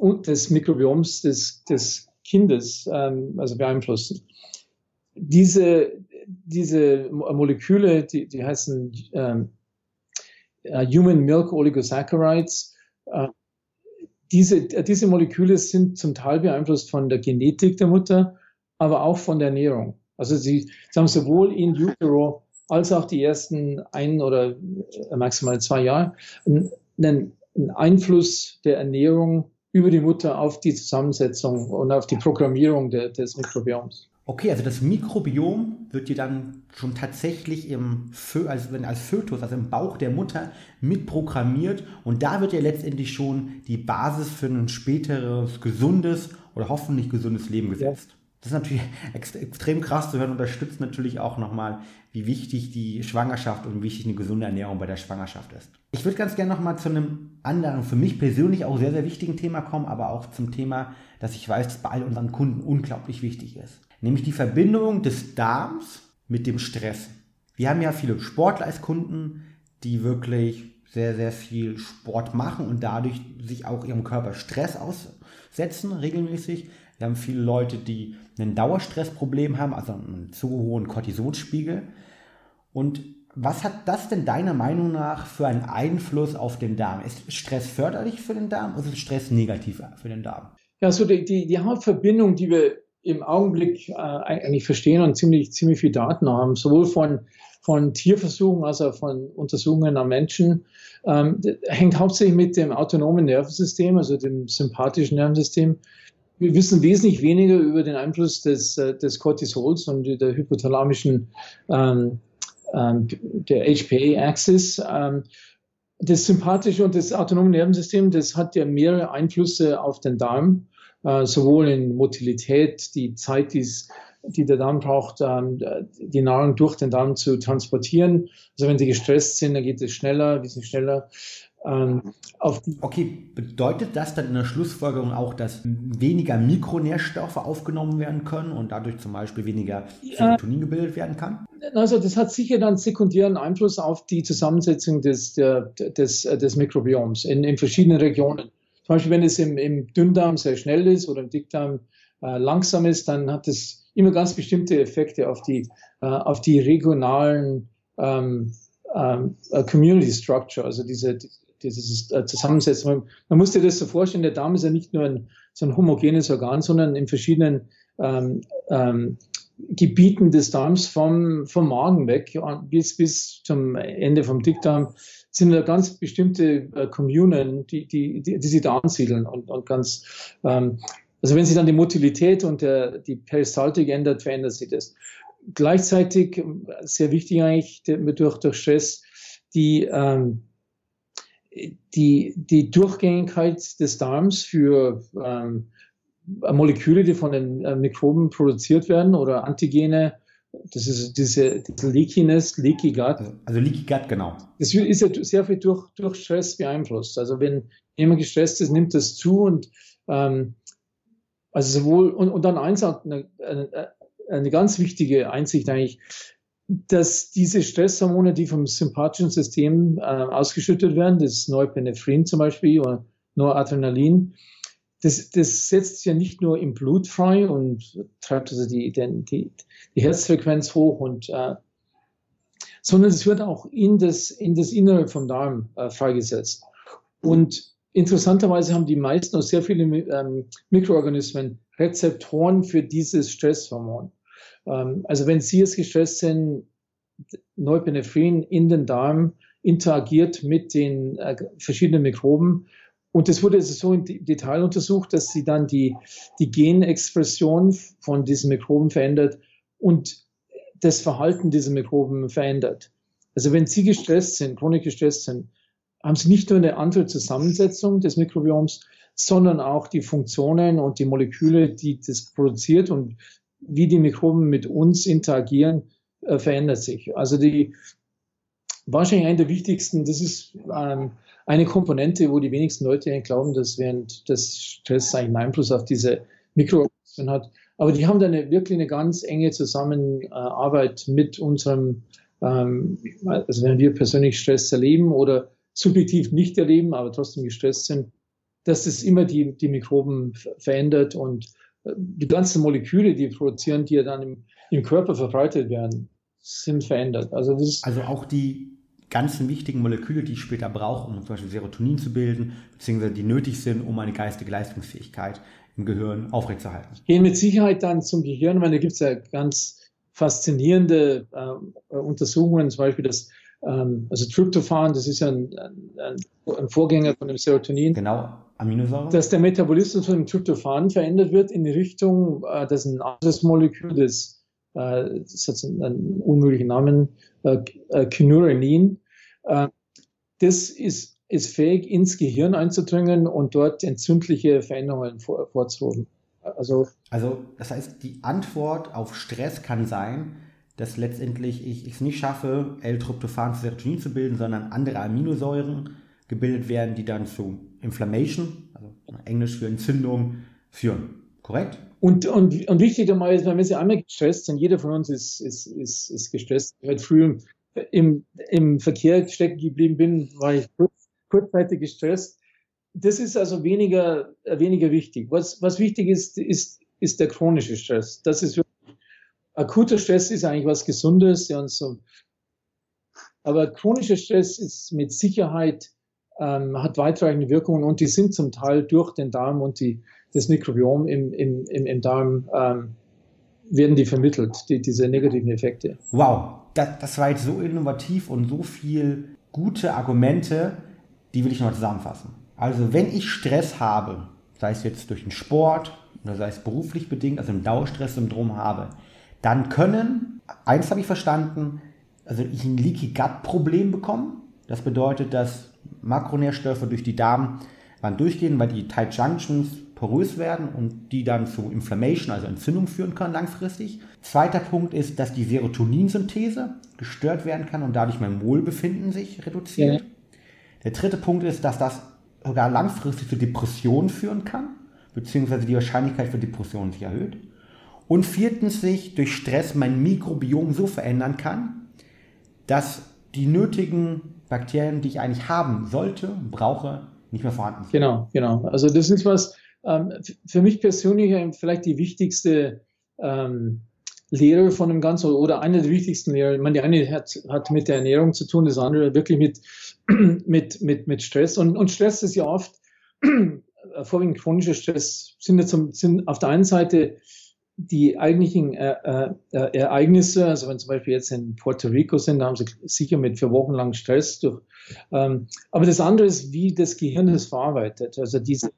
des Mikrobioms des, des Kindes ähm, also beeinflussen diese, diese Moleküle, die, die heißen ähm, uh, Human Milk Oligosaccharides, äh, diese, diese Moleküle sind zum Teil beeinflusst von der Genetik der Mutter, aber auch von der Ernährung. Also sie, sie haben sowohl in utero als auch die ersten ein oder äh, maximal zwei Jahre einen, einen Einfluss der Ernährung über die Mutter auf die Zusammensetzung und auf die Programmierung de, des Mikrobioms. Okay, also das Mikrobiom wird dir dann schon tatsächlich im Fö also als Fötus, also im Bauch der Mutter mitprogrammiert und da wird ja letztendlich schon die Basis für ein späteres gesundes oder hoffentlich gesundes Leben gesetzt. Ja. Das ist natürlich ex extrem krass zu hören, unterstützt natürlich auch nochmal, wie wichtig die Schwangerschaft und wie wichtig eine gesunde Ernährung bei der Schwangerschaft ist. Ich würde ganz gerne nochmal zu einem anderen, für mich persönlich auch sehr, sehr wichtigen Thema kommen, aber auch zum Thema, das ich weiß, dass bei all unseren Kunden unglaublich wichtig ist. Nämlich die Verbindung des Darms mit dem Stress. Wir haben ja viele Sportler als Kunden, die wirklich sehr, sehr viel Sport machen und dadurch sich auch ihrem Körper Stress aussetzen regelmäßig. Wir haben viele Leute, die ein Dauerstressproblem haben, also einen zu hohen Cortisolspiegel. Und was hat das denn deiner Meinung nach für einen Einfluss auf den Darm? Ist Stress förderlich für den Darm oder ist Stress negativ für den Darm? Ja, so die, die, die Hauptverbindung, die wir im Augenblick äh, eigentlich verstehen und ziemlich, ziemlich viel Daten haben, sowohl von, von Tierversuchen als auch von Untersuchungen am Menschen, ähm, hängt hauptsächlich mit dem autonomen Nervensystem, also dem sympathischen Nervensystem, wir wissen wesentlich weniger über den Einfluss des, äh, des Cortisols und der hypothalamischen, ähm, ähm, der HPA-Axis. Ähm, das sympathische und das autonome Nervensystem, das hat ja mehrere Einflüsse auf den Darm, äh, sowohl in Motilität, die Zeit, die's, die der Darm braucht, ähm, die Nahrung durch den Darm zu transportieren. Also wenn sie gestresst sind, dann geht es schneller, ein bisschen schneller. ähm, okay, bedeutet das dann in der Schlussfolgerung auch, dass weniger Mikronährstoffe aufgenommen werden können und dadurch zum Beispiel weniger Serotonin gebildet werden kann? Also das hat sicher dann sekundären Einfluss auf die Zusammensetzung des, der, des, des Mikrobioms in, in verschiedenen Regionen. Zum Beispiel, wenn es im, im Dünndarm sehr schnell ist oder im Dickdarm äh, langsam ist, dann hat es immer ganz bestimmte Effekte auf die, äh, auf die regionalen ähm, ähm, äh, Community Structure, also diese, dieses äh, Zusammensetzung. Man muss sich das so vorstellen, der Darm ist ja nicht nur ein, so ein homogenes Organ, sondern in verschiedenen ähm, ähm, Gebieten des Darms vom, vom Magen weg bis, bis zum Ende vom Dickdarm sind da ganz bestimmte äh, Kommunen, die, die, die, die sich da ansiedeln und, und ganz, ähm, also wenn sich dann die Motilität und der, die Peristaltik ändert, verändert sich das. Gleichzeitig, sehr wichtig eigentlich, durch, durch Stress, die, ähm, die, die Durchgängigkeit des Darms für ähm, Moleküle, die von den äh, Mikroben produziert werden oder Antigene, das ist diese, diese Leakiness, Leaky Gut. Also, Leaky Gut, genau. Das ist ja sehr viel durch, durch Stress beeinflusst. Also wenn jemand gestresst ist, nimmt das zu und ähm, also sowohl und, und dann eins eine, eine, eine ganz wichtige Einsicht eigentlich, dass diese Stresshormone, die vom sympathischen System äh, ausgeschüttet werden, das Neupenephrin zum Beispiel oder Noradrenalin, das, das setzt ja nicht nur im Blut frei und treibt also die, die, die, die Herzfrequenz hoch und äh, sondern es wird auch in das, in das Innere vom Darm äh, freigesetzt. Und interessanterweise haben die meisten auch sehr viele ähm, Mikroorganismen Rezeptoren für dieses Stresshormon. Ähm, also wenn Sie jetzt gestresst sind, Neupenephrin in den Darm interagiert mit den äh, verschiedenen Mikroben. Und das wurde so im Detail untersucht, dass sie dann die, die Genexpression von diesen Mikroben verändert und das Verhalten dieser Mikroben verändert. Also wenn Sie gestresst sind, chronisch gestresst sind, haben Sie nicht nur eine andere Zusammensetzung des Mikrobioms, sondern auch die Funktionen und die Moleküle, die das produziert und wie die Mikroben mit uns interagieren, äh, verändert sich. Also die wahrscheinlich eine der wichtigsten, das ist ähm, eine Komponente, wo die wenigsten Leute glauben, dass während des Stress einen Einfluss auf diese Mikroorganismen hat. Aber die haben da eine, wirklich eine ganz enge Zusammenarbeit mit unserem, ähm, also wenn wir persönlich Stress erleben oder subjektiv nicht erleben, aber trotzdem gestresst sind, dass es immer die, die Mikroben verändert und die ganzen Moleküle, die produzieren, die ja dann im, im Körper verbreitet werden, sind verändert. Also, also auch die ganzen wichtigen Moleküle, die ich später brauche, um zum Beispiel Serotonin zu bilden, beziehungsweise die nötig sind, um eine geistige Leistungsfähigkeit im Gehirn aufrechtzuerhalten. Gehen mit Sicherheit dann zum Gehirn, weil da gibt es ja ganz faszinierende äh, Untersuchungen, zum Beispiel das ähm, also Tryptophan, das ist ja ein, ein, ein, Vorgänger von dem Serotonin. Genau, Aminosäure. Dass der Metabolismus von dem Tryptophan verändert wird in die Richtung, äh, dass ein anderes Molekül, das, äh, das hat einen, einen unmöglichen Namen, äh, äh, äh, das ist, ist fähig, ins Gehirn einzudringen und dort entzündliche Veränderungen vor, vorzurufen. Also, also das heißt, die Antwort auf Stress kann sein, dass letztendlich ich es nicht schaffe, L-Tryptophan zu Serotonin zu bilden, sondern andere Aminosäuren gebildet werden, die dann zu Inflammation, also Englisch für Entzündung, führen. Korrekt? Und, und, und wichtig dabei ist, wenn Sie einmal gestresst sind, jeder von uns ist, ist, ist, ist gestresst. Ich heute früh im, im Verkehr stecken geblieben bin, war ich kurz, kurzzeitig gestresst. Das ist also weniger, weniger wichtig. Was, was wichtig ist, ist, ist der chronische Stress. Das ist akuter Stress ist eigentlich was Gesundes. Ja, und so. Aber chronischer Stress ist mit Sicherheit, ähm, hat weitreichende Wirkungen und die sind zum Teil durch den Darm und die, das Mikrobiom im, im, im, im Darm ähm, werden die vermittelt, die, diese negativen Effekte. Wow, das, das war jetzt so innovativ und so viel gute Argumente, die will ich noch zusammenfassen. Also wenn ich Stress habe, sei es jetzt durch den Sport oder sei es beruflich bedingt, also ein Dauerstresssyndrom habe, dann können, eins habe ich verstanden, also ich ein Leaky Gut Problem bekommen. Das bedeutet, dass Makronährstoffe durch die Darmwand durchgehen, weil die Tight Junctions porös werden und die dann zu Inflammation, also Entzündung führen können langfristig. Zweiter Punkt ist, dass die Serotoninsynthese gestört werden kann und dadurch mein Wohlbefinden sich reduziert. Ja. Der dritte Punkt ist, dass das sogar langfristig zu Depressionen führen kann, beziehungsweise die Wahrscheinlichkeit für Depressionen sich erhöht. Und viertens sich durch Stress mein Mikrobiom so verändern kann, dass die nötigen Bakterien, die ich eigentlich haben sollte, brauche, nicht mehr vorhanden sind. Genau, genau. Also das ist was, ähm, für mich persönlich vielleicht die wichtigste ähm, Lehre von dem Ganzen oder eine der wichtigsten Lehren. Ich meine, die eine hat, hat mit der Ernährung zu tun, das andere wirklich mit, mit, mit, mit Stress. Und, und Stress ist ja oft, vorwiegend chronischer Stress, sind, jetzt, sind auf der einen Seite die eigentlichen äh, äh, Ereignisse, also wenn zum Beispiel jetzt in Puerto Rico sind, da haben sie sicher mit für Wochen lang Stress durch. Ähm, aber das andere ist, wie das Gehirn es verarbeitet. Also diese,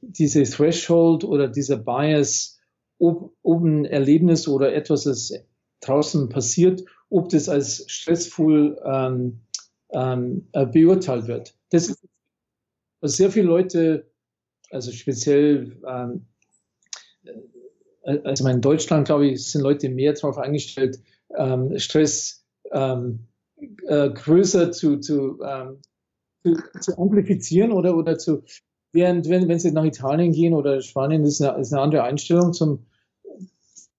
diese Threshold oder dieser Bias, ob, ob ein Erlebnis oder etwas, das draußen passiert, ob das als stressvoll ähm, ähm, äh, beurteilt wird. Das ist, also sehr viele Leute, also speziell, ähm, äh, also in Deutschland, glaube ich, sind Leute mehr darauf eingestellt, ähm, Stress ähm, äh, größer zu, zu, ähm, zu, zu amplifizieren oder, oder zu, während wenn, wenn sie nach Italien gehen oder Spanien, ist eine, ist eine andere Einstellung zum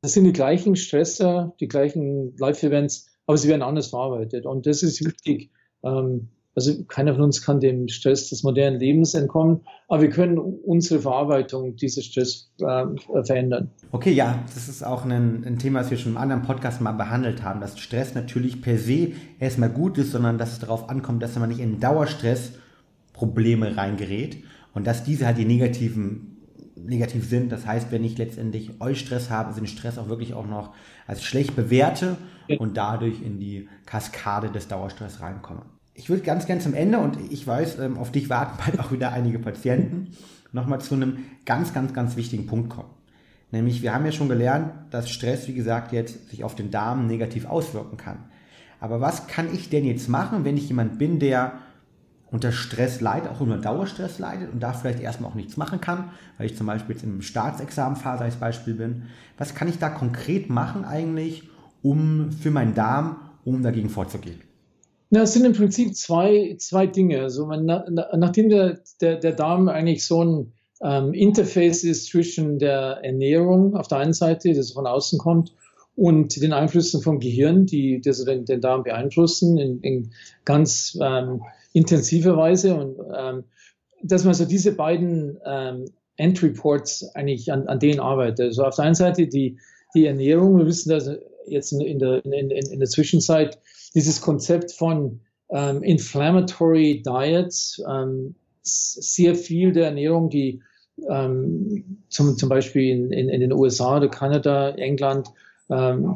das sind die gleichen Stresser, die gleichen Live-Events, aber sie werden anders verarbeitet. Und das ist wichtig. Ähm, also keiner von uns kann dem Stress des modernen Lebens entkommen, aber wir können unsere Verarbeitung dieses Stress äh, verändern. Okay, ja, das ist auch ein, ein, Thema, das wir schon im anderen Podcast mal behandelt haben, dass Stress natürlich per se erstmal gut ist, sondern dass es darauf ankommt, dass man nicht in Dauerstress Probleme reingerät und dass diese halt die negativen negativ sind. Das heißt, wenn ich letztendlich Eustress habe, sind Stress auch wirklich auch noch als schlecht bewerte und dadurch in die Kaskade des Dauerstress reinkomme. Ich würde ganz gern zum Ende und ich weiß, ähm, auf dich warten bald auch wieder einige Patienten, nochmal zu einem ganz, ganz, ganz wichtigen Punkt kommen. Nämlich, wir haben ja schon gelernt, dass Stress, wie gesagt, jetzt sich auf den Darm negativ auswirken kann. Aber was kann ich denn jetzt machen, wenn ich jemand bin, der unter Stress leidet, auch unter Dauerstress leidet und da vielleicht erstmal auch nichts machen kann, weil ich zum Beispiel jetzt im Staatsexamenphase als Beispiel bin. Was kann ich da konkret machen eigentlich, um für meinen Darm, um dagegen vorzugehen? Na, es sind im Prinzip zwei, zwei Dinge. Also man, nachdem der, der, der Darm eigentlich so ein ähm, Interface ist zwischen der Ernährung auf der einen Seite, das von außen kommt, und den Einflüssen vom Gehirn, die, die den, den Darm beeinflussen in, in ganz ähm, intensive Weise und ähm, dass man so diese beiden ähm, Endreports eigentlich an, an denen arbeitet. Also auf der einen Seite die, die Ernährung, wir wissen, dass jetzt in, in, der, in, in der Zwischenzeit dieses Konzept von ähm, Inflammatory Diets, ähm, sehr viel der Ernährung, die ähm, zum, zum Beispiel in, in, in den USA oder Kanada, England,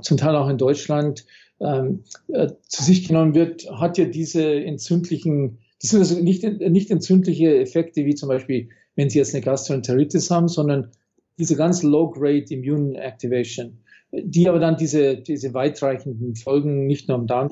zum Teil auch in Deutschland, ähm, äh, zu sich genommen wird, hat ja diese entzündlichen, das sind also nicht, nicht entzündliche Effekte, wie zum Beispiel, wenn Sie jetzt eine Gastroenteritis haben, sondern diese ganz low-grade Immune Activation, die aber dann diese, diese weitreichenden Folgen nicht nur am Darm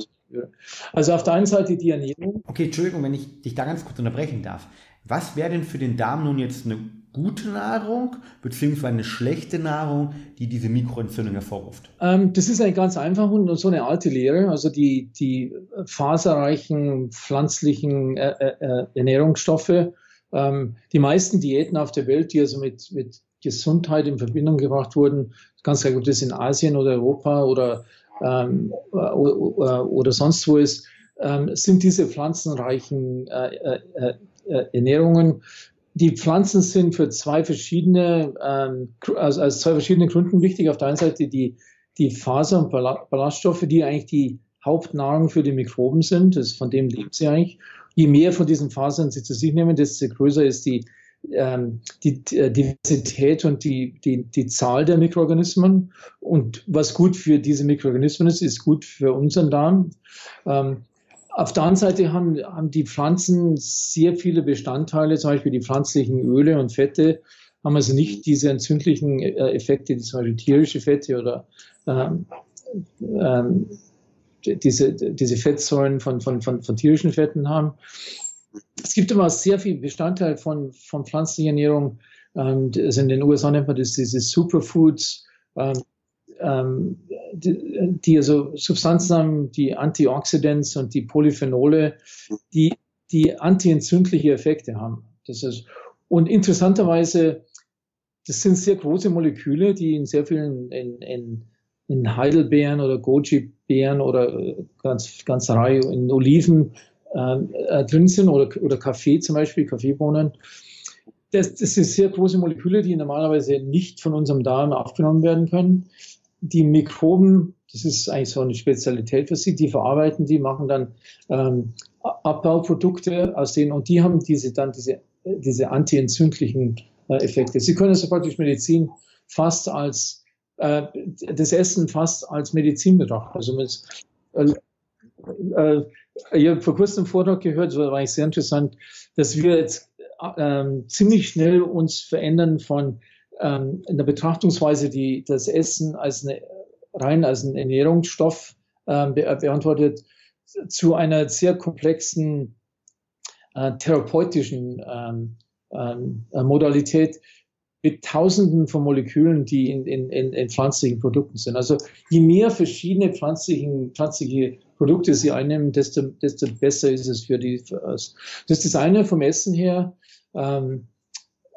also auf der einen Seite die Ernährung. Okay, Entschuldigung, wenn ich dich da ganz kurz unterbrechen darf. Was wäre denn für den Darm nun jetzt eine gute Nahrung beziehungsweise eine schlechte Nahrung, die diese Mikroentzündung hervorruft? Ähm, das ist eigentlich ganz einfach und so eine alte Lehre. Also die, die faserreichen pflanzlichen äh, äh, äh, Ernährungsstoffe. Ähm, die meisten Diäten auf der Welt, die also mit, mit Gesundheit in Verbindung gebracht wurden, ganz klar, ob das in Asien oder Europa oder, ähm, oder, oder sonst wo ist, ähm, sind diese pflanzenreichen äh Ernährungen die Pflanzen sind für zwei verschiedene, ähm, also aus zwei verschiedene Gründen wichtig. Auf der einen Seite die, die Faser- und Ballaststoffe, die eigentlich die Hauptnahrung für die Mikroben sind. Das, von dem leben sie eigentlich. Je mehr von diesen Fasern sie zu sich nehmen, desto größer ist die, ähm, die äh, Diversität und die, die, die Zahl der Mikroorganismen. Und was gut für diese Mikroorganismen ist, ist gut für unseren Darm. Ähm, auf der anderen Seite haben, haben die Pflanzen sehr viele Bestandteile, zum Beispiel die pflanzlichen Öle und Fette, haben also nicht diese entzündlichen äh, Effekte, die zum Beispiel tierische Fette oder ähm, ähm, diese, diese Fettsäuren von, von, von, von tierischen Fetten haben. Es gibt aber sehr viel Bestandteil von, von pflanzlicher Ernährung. Ähm, also in den USA nennt man das diese Superfoods. Ähm, ähm, die, die also Substanzen haben, die Antioxidants und die Polyphenole, die die antientzündliche Effekte haben. Das ist, und interessanterweise, das sind sehr große Moleküle, die in sehr vielen, in, in, in Heidelbeeren oder Goji-Beeren oder äh, ganz, ganz Reihe in Oliven äh, äh, drin sind oder, oder Kaffee zum Beispiel, Kaffeebohnen. Das, das sind sehr große Moleküle, die normalerweise nicht von unserem Darm aufgenommen werden können. Die Mikroben, das ist eigentlich so eine Spezialität für sie, die verarbeiten die, machen dann ähm, Abbauprodukte aus denen und die haben diese dann diese, diese antientzündlichen äh, Effekte. Sie können also praktisch Medizin fast als äh, das Essen fast als Medizin betrachten. Also mit, äh, äh, ich habe vor kurzem einen Vortrag gehört, das war eigentlich sehr interessant, dass wir jetzt ähm, ziemlich schnell uns verändern von ähm, in der Betrachtungsweise, die das Essen als eine, rein als ein Ernährungsstoff ähm, be beantwortet, zu einer sehr komplexen äh, therapeutischen ähm, ähm, Modalität mit Tausenden von Molekülen, die in, in, in, in pflanzlichen Produkten sind. Also je mehr verschiedene pflanzlichen, pflanzliche Produkte sie einnehmen, desto, desto besser ist es für die. Für das ist das eine vom Essen her. Ähm,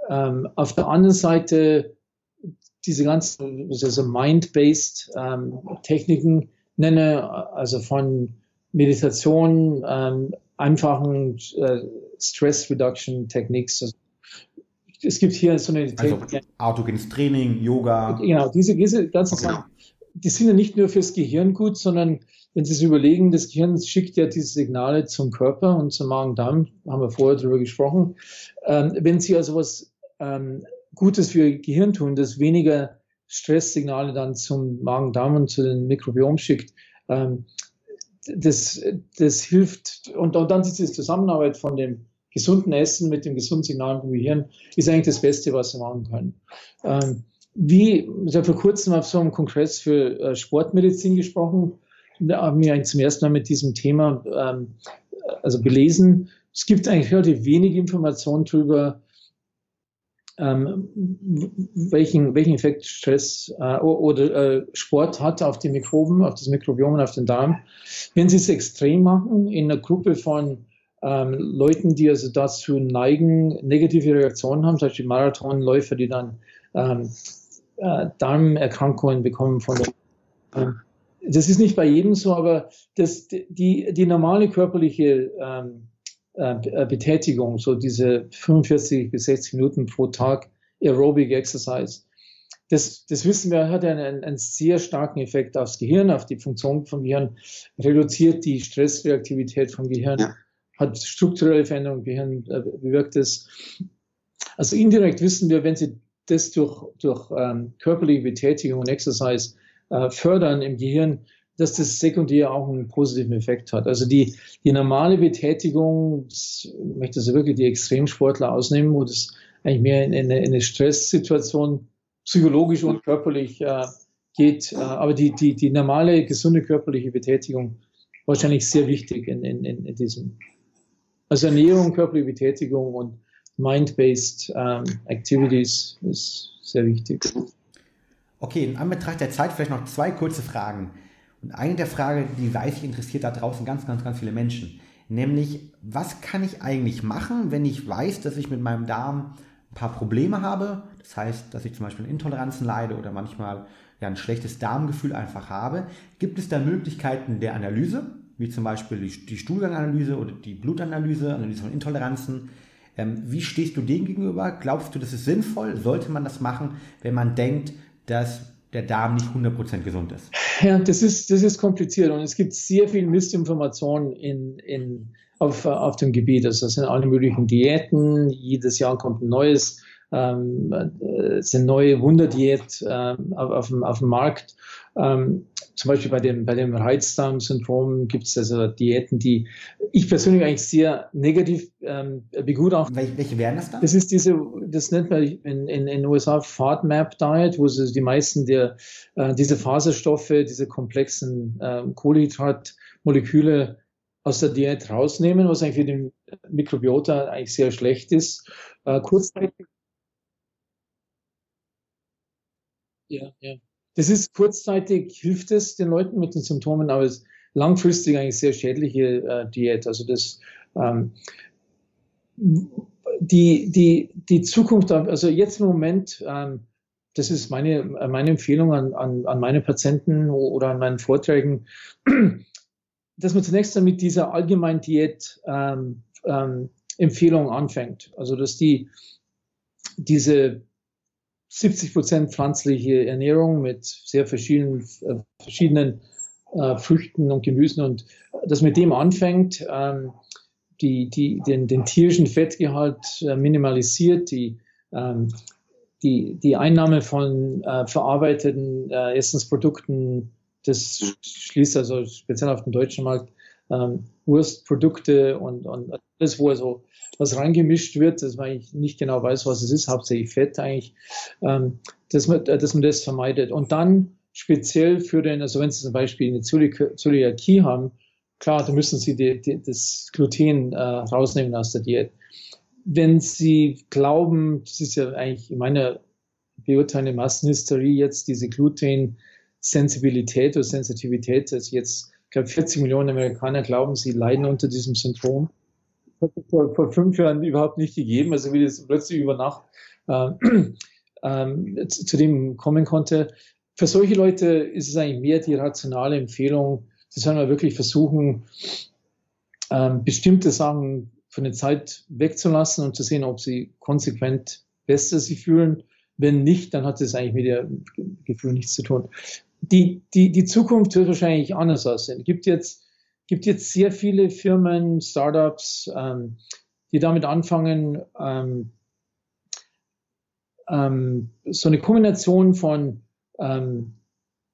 ähm, auf der anderen Seite diese ganzen also Mind-based ähm, Techniken nenne, also von Meditation, ähm, einfachen äh, Stress Reduction Techniques. Also, es gibt hier so eine also, autogenes Training, Yoga. Genau, diese, diese ganzen okay. Sachen, die sind ja nicht nur fürs Gehirn gut, sondern wenn Sie sich überlegen, das Gehirn schickt ja diese Signale zum Körper und zum Magen-Darm, haben wir vorher darüber gesprochen. Ähm, wenn Sie also was ähm, Gutes für Ihr Gehirn tun, das weniger Stresssignale dann zum Magen-Darm und zu den Mikrobiom schickt, ähm, das, das hilft. Und, und dann diese Zusammenarbeit von dem gesunden Essen mit dem gesunden Signal vom Gehirn ist eigentlich das Beste, was Sie machen können. Ähm, wie, ich habe vor kurzem auf so einem Kongress für äh, Sportmedizin gesprochen, da haben wir eigentlich zum ersten Mal mit diesem Thema ähm, also belesen. Es gibt eigentlich relativ wenig Informationen darüber, ähm, welchen, welchen Effekt Stress äh, oder äh, Sport hat auf die Mikroben, auf das Mikrobiom und auf den Darm. Wenn Sie es extrem machen, in einer Gruppe von ähm, Leuten, die also dazu neigen, negative Reaktionen haben, zum Beispiel Marathonläufer, die dann ähm, äh, Darmerkrankungen bekommen von der, ähm, das ist nicht bei jedem so, aber das, die, die normale körperliche ähm, äh, Betätigung, so diese 45 bis 60 Minuten pro Tag Aerobic Exercise. Das, das wissen wir, hat einen, einen sehr starken Effekt aufs Gehirn, auf die Funktion vom Gehirn, reduziert die Stressreaktivität vom Gehirn, ja. hat strukturelle Veränderungen im Gehirn, äh, bewirkt es. Also indirekt wissen wir, wenn Sie das durch, durch ähm, körperliche Betätigung und Exercise äh, fördern im Gehirn, dass das sekundär auch einen positiven Effekt hat. Also die, die normale Betätigung, ich möchte also wirklich die Extremsportler ausnehmen, wo das eigentlich mehr in, in, in eine Stresssituation psychologisch und körperlich äh, geht. Äh, aber die, die, die normale, gesunde körperliche Betätigung wahrscheinlich sehr wichtig in, in, in diesem. Also Ernährung, körperliche Betätigung und Mind-based ähm, Activities ist sehr wichtig. Okay, in Anbetracht der Zeit vielleicht noch zwei kurze Fragen. Und eine der Fragen, die weiß ich interessiert da draußen ganz, ganz, ganz viele Menschen. Nämlich, was kann ich eigentlich machen, wenn ich weiß, dass ich mit meinem Darm ein paar Probleme habe? Das heißt, dass ich zum Beispiel an Intoleranzen leide oder manchmal ja, ein schlechtes Darmgefühl einfach habe. Gibt es da Möglichkeiten der Analyse, wie zum Beispiel die, die Stuhlganganalyse oder die Blutanalyse, Analyse von Intoleranzen? Ähm, wie stehst du dem gegenüber? Glaubst du, das ist sinnvoll? Sollte man das machen, wenn man denkt, dass der Darm nicht 100% gesund ist? Ja, das ist, das ist kompliziert und es gibt sehr viel Missinformation in, in, auf, auf dem Gebiet. Also das sind alle möglichen Diäten, jedes Jahr kommt ein neues ähm, äh, sind neue Wunderdiät ähm, auf, auf, dem, auf dem Markt. Ähm, zum Beispiel bei dem, bei dem Reizdarm-Syndrom gibt es also Diäten, die ich persönlich eigentlich sehr negativ ähm, begutachte. Welche, welche wären das dann? Das ist diese, das nennt man in, in, in USA FODMAP Diet, wo sie die meisten der, äh, diese Faserstoffe, diese komplexen äh, Kohlenhydratmoleküle aus der Diät rausnehmen, was eigentlich für den Mikrobiota eigentlich sehr schlecht ist. Äh, kurzzeitig Ja, ja. Das ist kurzzeitig, hilft es den Leuten mit den Symptomen, aber es ist langfristig eigentlich sehr schädliche äh, Diät. Also das, Ähm, die, die, die Zukunft, also jetzt im Moment, ähm, das ist meine, meine Empfehlung an, an, an meine Patienten oder an meinen Vorträgen, dass man zunächst dann mit dieser allgemeinen Diät ähm, ähm, anfängt. Also dass die diese 70 Prozent pflanzliche Ernährung mit sehr verschiedenen, äh, verschiedenen äh, Früchten und Gemüsen. Und dass mit dem anfängt, ähm, die, die, den, den tierischen Fettgehalt äh, minimalisiert, die, ähm, die, die Einnahme von äh, verarbeiteten äh, Essensprodukten, das schließt also speziell auf den deutschen Markt ähm, Wurstprodukte und, und alles, wo also was reingemischt wird, dass man eigentlich nicht genau weiß, was es ist, hauptsächlich Fett eigentlich, ähm, dass, man, dass man das vermeidet. Und dann speziell für den, also wenn Sie zum Beispiel eine Zöliakie haben, klar, da müssen Sie die, die, das Gluten äh, rausnehmen aus der Diät. Wenn Sie glauben, das ist ja eigentlich in meiner beurteilenden Massenhysterie jetzt diese Gluten-Sensibilität oder Sensitivität, dass jetzt, ich glaube, 40 Millionen Amerikaner glauben, sie leiden unter diesem Syndrom. Das hat es vor, vor fünf Jahren überhaupt nicht gegeben, also wie das plötzlich über Nacht äh, äh, zu, zu dem kommen konnte. Für solche Leute ist es eigentlich mehr die rationale Empfehlung, Sie sollen mal wirklich versuchen, ähm, bestimmte Sachen für eine Zeit wegzulassen und zu sehen, ob sie konsequent besser sich fühlen. Wenn nicht, dann hat das eigentlich mit dem Gefühl nichts zu tun. Die, die, die Zukunft wird wahrscheinlich anders aussehen. Es gibt jetzt, gibt jetzt sehr viele Firmen, Startups, ähm, die damit anfangen, ähm, ähm, so eine Kombination von, ähm,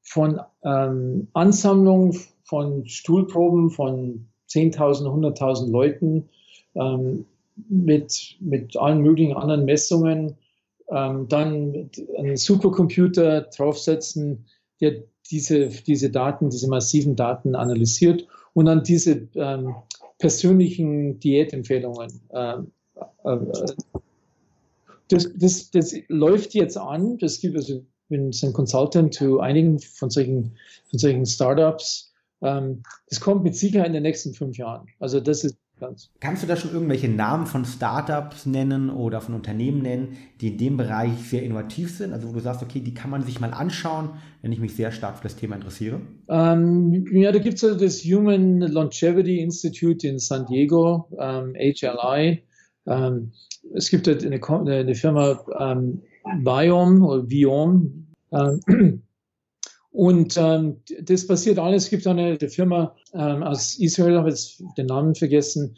von ähm, Ansammlung von Stuhlproben von 10.000, 100.000 Leuten ähm, mit, mit allen möglichen anderen Messungen, ähm, dann einen Supercomputer draufsetzen, der diese, diese Daten, diese massiven Daten analysiert und dann diese ähm, persönlichen Diätempfehlungen. Äh, äh, das, das, das läuft jetzt an. Das gibt also, ich bin ein Consultant zu einigen von solchen, von solchen Startups ähm, das kommt mit Sicherheit in den nächsten fünf Jahren. Also das ist ganz. Kannst du da schon irgendwelche Namen von Startups nennen oder von Unternehmen nennen, die in dem Bereich sehr innovativ sind? Also wo du sagst, okay, die kann man sich mal anschauen, wenn ich mich sehr stark für das Thema interessiere? Ähm, ja, da gibt es also das Human Longevity Institute in San Diego, ähm, HLI. Ähm, es gibt eine, eine Firma ähm, Biome oder Biome. Und ähm, das passiert alles. Es gibt eine Firma ähm, aus Israel, habe jetzt den Namen vergessen.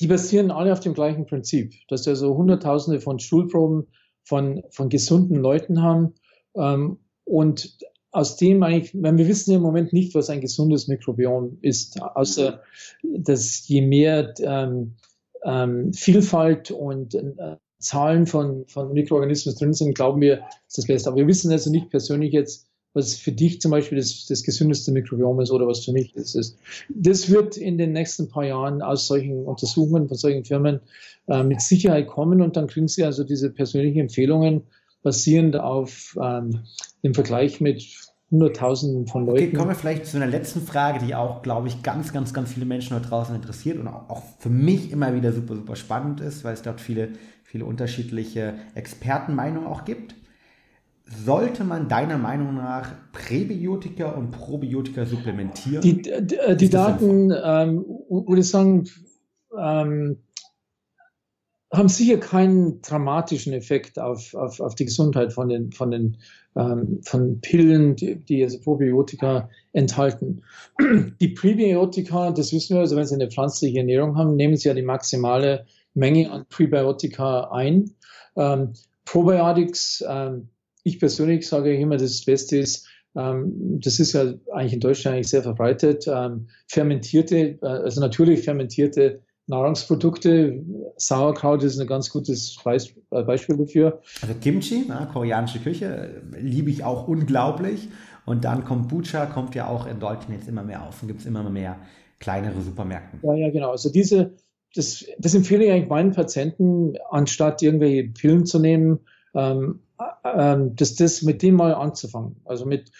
Die basieren alle auf dem gleichen Prinzip, dass sie also Hunderttausende von Stuhlproben von, von gesunden Leuten haben. Ähm, und aus dem eigentlich, wir wissen im Moment nicht, was ein gesundes Mikrobiom ist, außer dass je mehr ähm, ähm, Vielfalt und äh, Zahlen von, von Mikroorganismen drin sind, glauben wir, ist das Beste. Aber wir wissen also nicht persönlich jetzt, was für dich zum Beispiel das, das gesündeste Mikrobiom ist oder was für mich das ist. Das wird in den nächsten paar Jahren aus solchen Untersuchungen von solchen Firmen äh, mit Sicherheit kommen und dann kriegen sie also diese persönlichen Empfehlungen basierend auf ähm, dem Vergleich mit Hunderttausenden von Leuten. Okay, kommen wir vielleicht zu einer letzten Frage, die auch, glaube ich, ganz, ganz, ganz viele Menschen da draußen interessiert und auch für mich immer wieder super, super spannend ist, weil es dort viele, viele unterschiedliche Expertenmeinungen auch gibt sollte man deiner Meinung nach Präbiotika und Probiotika supplementieren? Die, die, die Daten, ähm, würde ich sagen, ähm, haben sicher keinen dramatischen Effekt auf, auf, auf die Gesundheit von den, von den ähm, von Pillen, die, die also Probiotika enthalten. Die Präbiotika, das wissen wir, also wenn Sie eine pflanzliche Ernährung haben, nehmen Sie ja die maximale Menge an Präbiotika ein. Ähm, Probiotics ähm, ich persönlich sage immer, das Beste ist, ähm, das ist ja eigentlich in Deutschland eigentlich sehr verbreitet, ähm, fermentierte, äh, also natürlich fermentierte Nahrungsprodukte. Sauerkraut ist ein ganz gutes äh, Beispiel dafür. Also Kimchi, ne, koreanische Küche, liebe ich auch unglaublich. Und dann Kombucha kommt ja auch in Deutschland jetzt immer mehr auf und gibt es immer mehr kleinere Supermärkte. Ja, ja, genau. Also diese, das, das empfehle ich eigentlich meinen Patienten, anstatt irgendwelche Pillen zu nehmen, ähm, ähm, das, das mit dem mal anzufangen. Also mit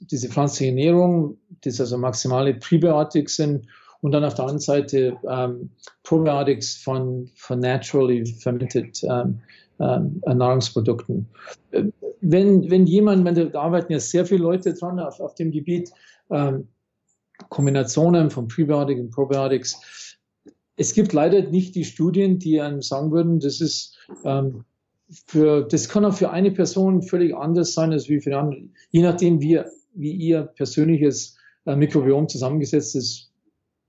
diese pflanzliche Ernährung, die also maximale Präbiotik sind und dann auf der anderen Seite ähm, Probiotics von, von naturally fermented ähm, ähm, Nahrungsprodukten. Wenn, wenn jemand, wenn da arbeiten ja sehr viele Leute dran auf, auf dem Gebiet, ähm, Kombinationen von Prebiotics und Probiotics. Es gibt leider nicht die Studien, die einem sagen würden, das ist ähm, für, das kann auch für eine Person völlig anders sein als wie für die andere. Je nachdem, wie, wie ihr persönliches äh, Mikrobiom zusammengesetzt ist,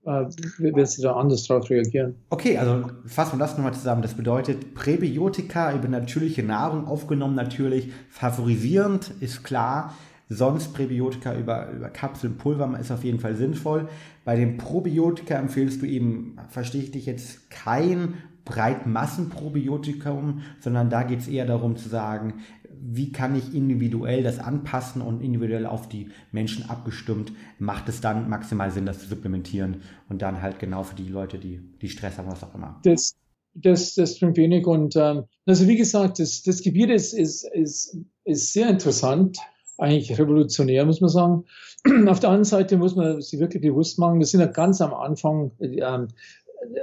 äh, wird sie da anders darauf reagieren. Okay, also fassen wir das nochmal zusammen. Das bedeutet, Präbiotika über natürliche Nahrung aufgenommen natürlich favorisierend, ist klar. Sonst Präbiotika über, über Kapseln, Pulver ist auf jeden Fall sinnvoll. Bei den Probiotika empfehlst du eben, verstehe ich dich jetzt, kein Breitmassenprobiotikum, sondern da geht es eher darum zu sagen, wie kann ich individuell das anpassen und individuell auf die Menschen abgestimmt, macht es dann maximal Sinn, das zu supplementieren und dann halt genau für die Leute, die, die Stress haben, was auch immer. Das, das, das stimmt wenig und ähm, also wie gesagt, das, das Gebiet ist, ist, ist, ist sehr interessant eigentlich revolutionär, muss man sagen. Auf der anderen Seite muss man sich wirklich bewusst machen, wir sind ja ganz am Anfang, ähm,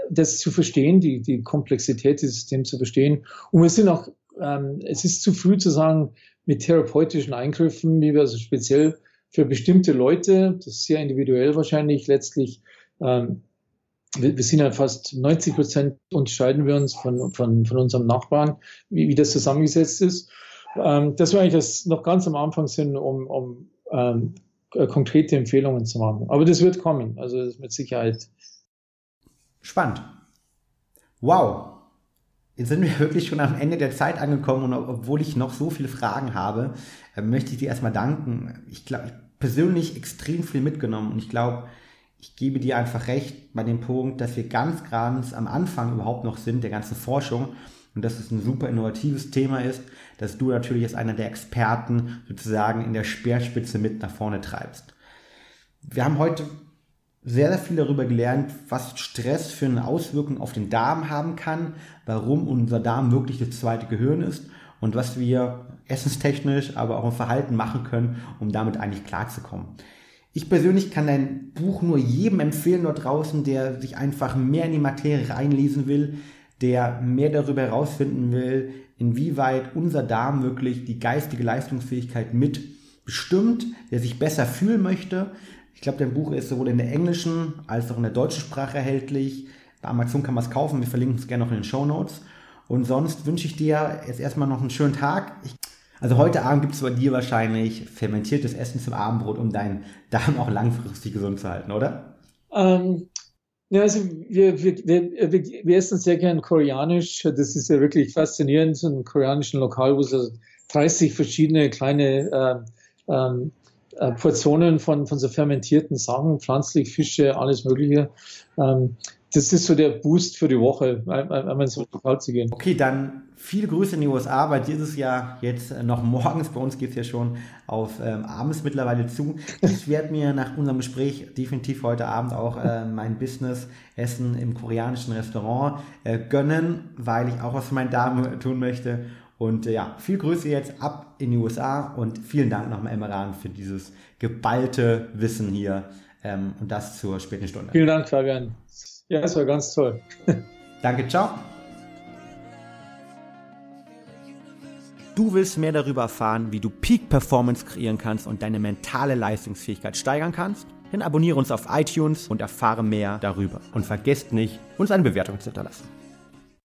das zu verstehen, die, die Komplexität des Systems zu verstehen. Und wir sind auch, ähm, es ist zu früh zu sagen, mit therapeutischen Eingriffen, wie wir also speziell für bestimmte Leute, das ist sehr individuell wahrscheinlich letztlich, ähm, wir, wir sind ja fast 90 Prozent unterscheiden wir uns von, von, von unserem Nachbarn, wie, wie das zusammengesetzt ist ähm, dass wir eigentlich das noch ganz am Anfang sind, um, um ähm, äh, konkrete Empfehlungen zu machen. Aber das wird kommen, also das ist mit Sicherheit. Spannend. Wow. Jetzt sind wir wirklich schon am Ende der Zeit angekommen und obwohl ich noch so viele Fragen habe, äh, möchte ich dir erstmal danken. Ich glaube, ich persönlich extrem viel mitgenommen und ich glaube, ich gebe dir einfach recht bei dem Punkt, dass wir ganz ganz am Anfang überhaupt noch sind der ganzen Forschung und dass es ein super innovatives Thema ist, dass du natürlich als einer der Experten sozusagen in der Speerspitze mit nach vorne treibst. Wir haben heute sehr, sehr viel darüber gelernt, was Stress für eine Auswirkung auf den Darm haben kann, warum unser Darm wirklich das zweite Gehirn ist und was wir essenstechnisch, aber auch im Verhalten machen können, um damit eigentlich klarzukommen. Ich persönlich kann dein Buch nur jedem empfehlen dort draußen, der sich einfach mehr in die Materie reinlesen will, der mehr darüber herausfinden will, inwieweit unser Darm wirklich die geistige Leistungsfähigkeit mit bestimmt, der sich besser fühlen möchte. Ich glaube, dein Buch ist sowohl in der englischen als auch in der deutschen Sprache erhältlich. Bei Amazon kann man es kaufen. Wir verlinken es gerne noch in den Show Notes. Und sonst wünsche ich dir jetzt erstmal noch einen schönen Tag. Ich, also heute Abend gibt es bei dir wahrscheinlich fermentiertes Essen zum Abendbrot, um deinen Darm auch langfristig gesund zu halten, oder? Ähm, ja, also wir, wir, wir, wir essen sehr gern koreanisch. Das ist ja wirklich faszinierend, so ein koreanischen Lokal, wo es 30 verschiedene kleine äh, ähm, äh, Portionen von, von so fermentierten Sachen, pflanzlich, Fische, alles Mögliche. Ähm, das ist so der Boost für die Woche, einmal ins Lokal zu gehen. Okay, dann viele Grüße in die USA, weil dieses Jahr jetzt noch morgens, bei uns geht es ja schon auf ähm, abends mittlerweile zu. Ich werde mir nach unserem Gespräch definitiv heute Abend auch äh, mein Business-Essen im koreanischen Restaurant äh, gönnen, weil ich auch was für meinen Damen tun möchte. Und äh, ja, viel Grüße jetzt ab in die USA und vielen Dank nochmal, Emmeran, für dieses geballte Wissen hier ähm, und das zur späten Stunde. Vielen Dank, Fabian. Ja, es war ganz toll. Danke, ciao. Du willst mehr darüber erfahren, wie du Peak Performance kreieren kannst und deine mentale Leistungsfähigkeit steigern kannst? Dann abonniere uns auf iTunes und erfahre mehr darüber. Und vergesst nicht, uns eine Bewertung zu hinterlassen.